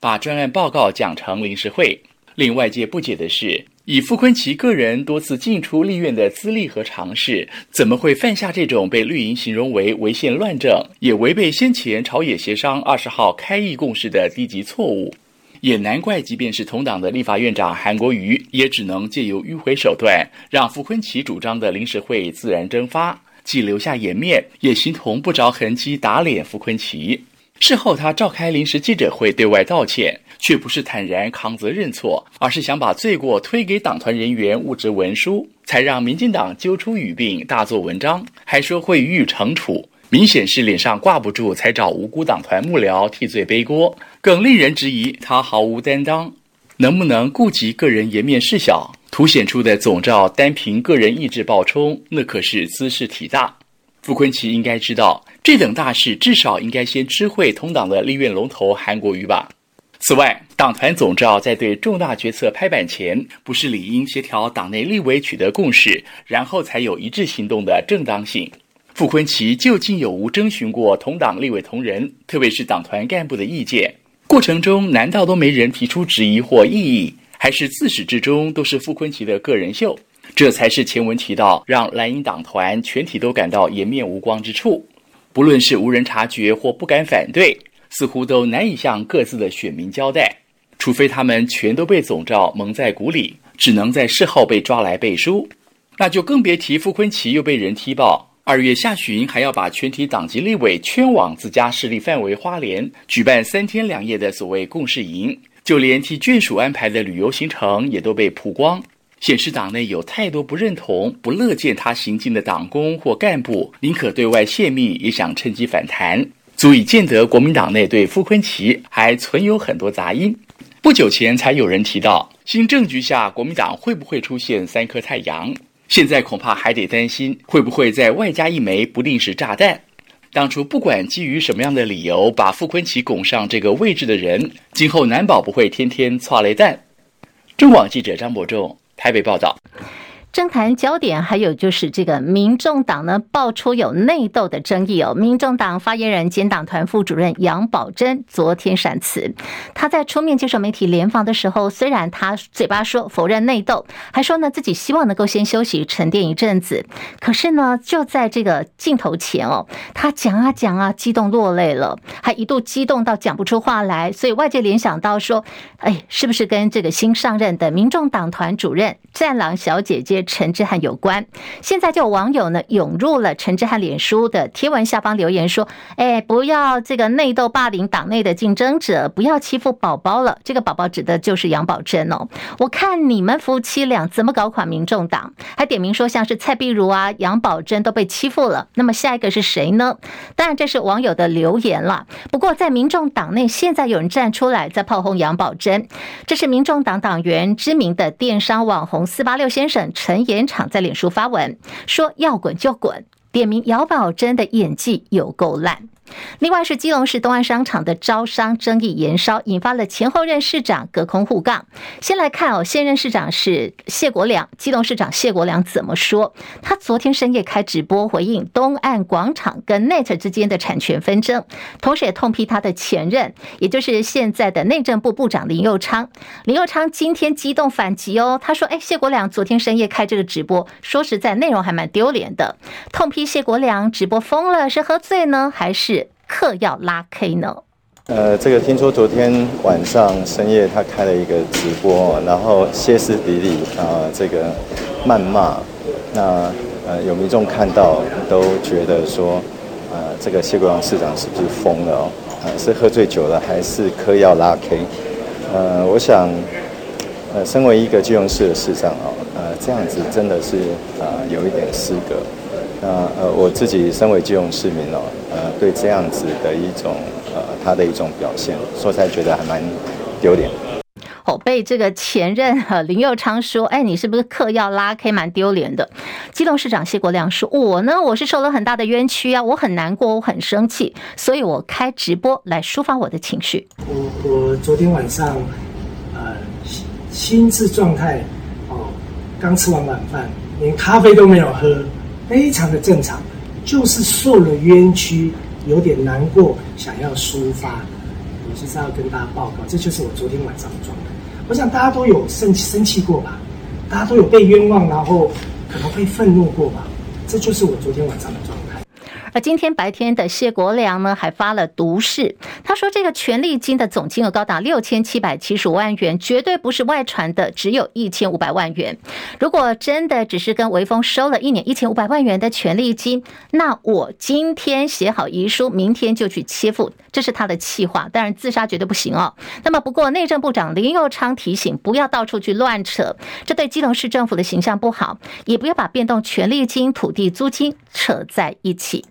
把专案报告讲成临时会，令外界不解的是，以傅崐萁个人多次进出立院的资历和尝试，怎么会犯下这种被绿营形容为违宪乱政，也违背先前朝野协商二十号开议共识的低级错误？也难怪，即便是同党的立法院长韩国瑜，也只能借由迂回手段，让傅崐萁主张的临时会自然蒸发，既留下颜面，也形同不着痕迹打脸傅崐萁。事后，他召开临时记者会对外道歉，却不是坦然扛责认错，而是想把罪过推给党团人员误植文书，才让民进党揪出语病，大做文章，还说会予以惩处。明显是脸上挂不住，才找无辜党团幕僚替罪背锅。更令人质疑他毫无担当，能不能顾及个人颜面事小？凸显出的总召单凭个人意志爆冲，那可是兹事体大。傅崐萁应该知道，这等大事至少应该先知会同党的立院龙头韩国瑜吧。此外，党团总召在对重大决策拍板前，不是理应协调党内立委取得共识，然后才有一致行动的正当性？傅崐萁究竟有无征询过同党立委同仁，特别是党团干部的意见？过程中难道都没人提出质疑或异议，还是自始至终都是傅崐萁的个人秀？这才是前文提到让蓝营党团全体都感到颜面无光之处。不论是无人察觉或不敢反对，似乎都难以向各自的选民交代。除非他们全都被总召蒙在鼓里，只能在事后被抓来背书，那就更别提傅昆萁又被人踢爆，二月下旬还要把全体党籍立委圈往自家势力范围花莲举办三天两夜的所谓共事营，就连替眷属安排的旅游行程也都被曝光。显示党内有太多不认同、不乐见他行径的党工或干部，宁可对外泄密，也想趁机反弹，足以见得国民党内对傅昆萁还存有很多杂音。不久前才有人提到，新政局下国民党会不会出现三颗太阳？现在恐怕还得担心会不会再外加一枚不定时炸弹。当初不管基于什么样的理由把傅昆萁拱上这个位置的人，今后难保不会天天擦雷弹。中广记者张伯仲。台北报道。政坛焦点还有就是这个民众党呢，爆出有内斗的争议哦。民众党发言人兼党团副主任杨宝珍昨天闪辞，他在出面接受媒体联访的时候，虽然他嘴巴说否认内斗，还说呢自己希望能够先休息沉淀一阵子，可是呢就在这个镜头前哦，他讲啊讲啊，激动落泪了，还一度激动到讲不出话来，所以外界联想到说，哎，是不是跟这个新上任的民众党团主任战狼小姐姐陈志汉有关。现在就有网友呢涌入了陈志汉脸书的贴文下方留言说：“哎，不要这个内斗霸凌党内的竞争者，不要欺负宝宝了。”这个宝宝指的就是杨宝珍哦。我看你们夫妻俩怎么搞垮民众党？还点名说像是蔡壁如啊、杨宝珍都被欺负了。那么下一个是谁呢？当然这是网友的留言了。不过在民众党内，现在有人站出来在炮轰杨宝珍。这是民众党党员知名的电商网红四八六先生陈延长在脸书发文说：“要滚就滚。”点名姚宝珍的演技有够烂。另外是基隆市东岸商场的招商争议延烧，引发了前后任市长隔空互杠。先来看哦，现任市长是谢国梁，基隆市长谢国梁怎么说？他昨天深夜开直播回应东岸广场跟 NET 之间的产权纷争，同时也痛批他的前任，也就是现在的内政部部长林佑昌。林佑昌今天激动反击哦，他说：“哎，谢国梁昨天深夜开这个直播，说实在内容还蛮丢脸的，痛批谢国梁直播疯了，是喝醉呢，还是？”嗑药拉 K 呢？呃，这个听说昨天晚上深夜他开了一个直播，然后歇斯底里啊、这个谩骂，那呃有民众看到都觉得说，呃，这个谢国梁市长是不是疯了哦？呃，是喝醉酒了还是嗑药拉 K？呃，我想，呃，身为一个基隆市的市长哦，呃，这样子真的是啊、呃、有一点失格。那呃，我自己身为基隆市民哦，呃，对这样子的一种呃，他的一种表现，说起来觉得还蛮丢脸。哦，被这个前任呃林佑昌说，哎，你是不是嗑药拉 K，蛮丢脸的。基隆市长谢国梁说，我呢，我是受了很大的冤屈啊，我很难过，我很生气，所以我开直播来抒发我的情绪。我我昨天晚上呃心智状态哦，刚吃完晚饭，连咖啡都没有喝。非常的正常，就是受了冤屈，有点难过，想要抒发。我就是要跟大家报告，这就是我昨天晚上的状态。我想大家都有生生气过吧，大家都有被冤枉，然后可能会愤怒过吧。这就是我昨天晚上的状态。而今天白天的谢国梁呢，还发了毒誓，他说这个权利金的总金额高达六千七百七十五万元，绝对不是外传的，只有一千五百万元。如果真的只是跟微风收了一年一千五百万元的权利金，那我今天写好遗书，明天就去切腹，这是他的气话。当然自杀绝对不行哦。那么不过内政部长林佑昌提醒，不要到处去乱扯，这对基隆市政府的形象不好，也不要把变动权利金、土地租金扯在一起。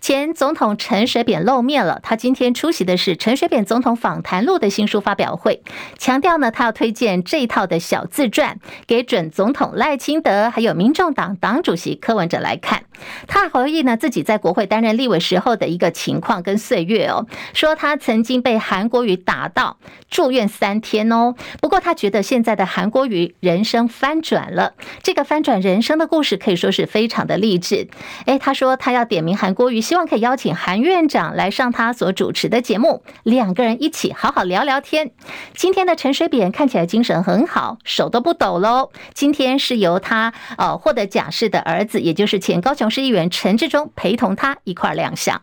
前总统陈水扁露面了，他今天出席的是陈水扁总统访谈录的新书发表会，强调呢，他要推荐这一套的小自传给准总统赖清德，还有民众党党主席柯文哲来看。他回忆呢自己在国会担任立委时候的一个情况跟岁月哦，说他曾经被韩国瑜打到住院三天哦，不过他觉得现在的韩国瑜人生翻转了，这个翻转人生的故事可以说是非常的励志。诶，他说他要点名韩国瑜。希望可以邀请韩院长来上他所主持的节目，两个人一起好好聊聊天。今天的陈水扁看起来精神很好，手都不抖喽。今天是由他呃获得假释的儿子，也就是前高雄市议员陈志忠陪同他一块亮相。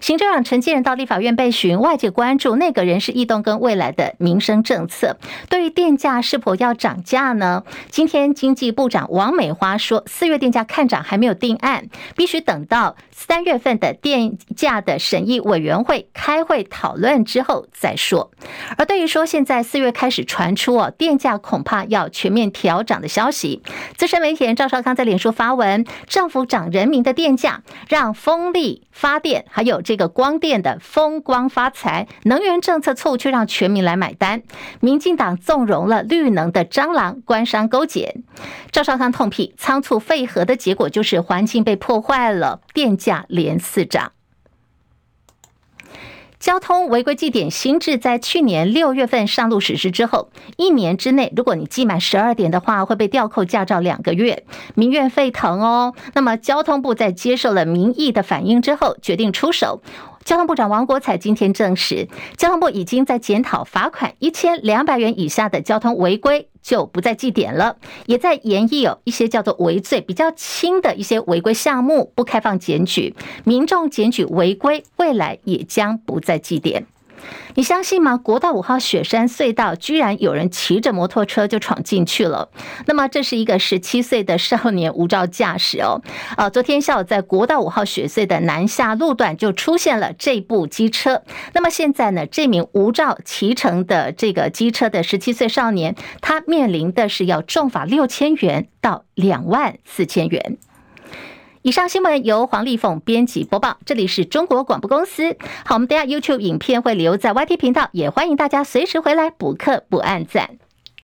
行政长陈建仁到立法院被询，外界关注内阁人事异动跟未来的民生政策。对于电价是否要涨价呢？今天经济部长王美花说，四月电价看涨还没有定案，必须等到三月份的电价的审议委员会开会讨论之后再说。而对于说现在四月开始传出哦，电价恐怕要全面调涨的消息，资深媒体人赵少康在脸书发文，政府涨人民的电价，让风力发电。还有这个光电的风光发财，能源政策错误却让全民来买单。民进党纵容了绿能的蟑螂，官商勾结。赵少康痛批仓促废核的结果就是环境被破坏了，电价连四涨。交通违规记点新制在去年六月份上路实施之后，一年之内，如果你记满十二点的话，会被吊扣驾照两个月，民怨沸腾哦。那么交通部在接受了民意的反应之后，决定出手。交通部长王国才今天证实，交通部已经在检讨罚款一千两百元以下的交通违规就不再记点了，也在研议有一些叫做违罪比较轻的一些违规项目不开放检举，民众检举违规未来也将不再记点。你相信吗？国道五号雪山隧道居然有人骑着摩托车就闯进去了。那么这是一个十七岁的少年无照驾驶哦。呃，昨天下午在国道五号雪隧的南下路段就出现了这部机车。那么现在呢，这名无照骑乘的这个机车的十七岁少年，他面临的是要重罚六千元到两万四千元。以上新闻由黄丽凤编辑播报，这里是中国广播公司。好，我们等下 YouTube 影片会留在 YT 频道，也欢迎大家随时回来补课补按赞。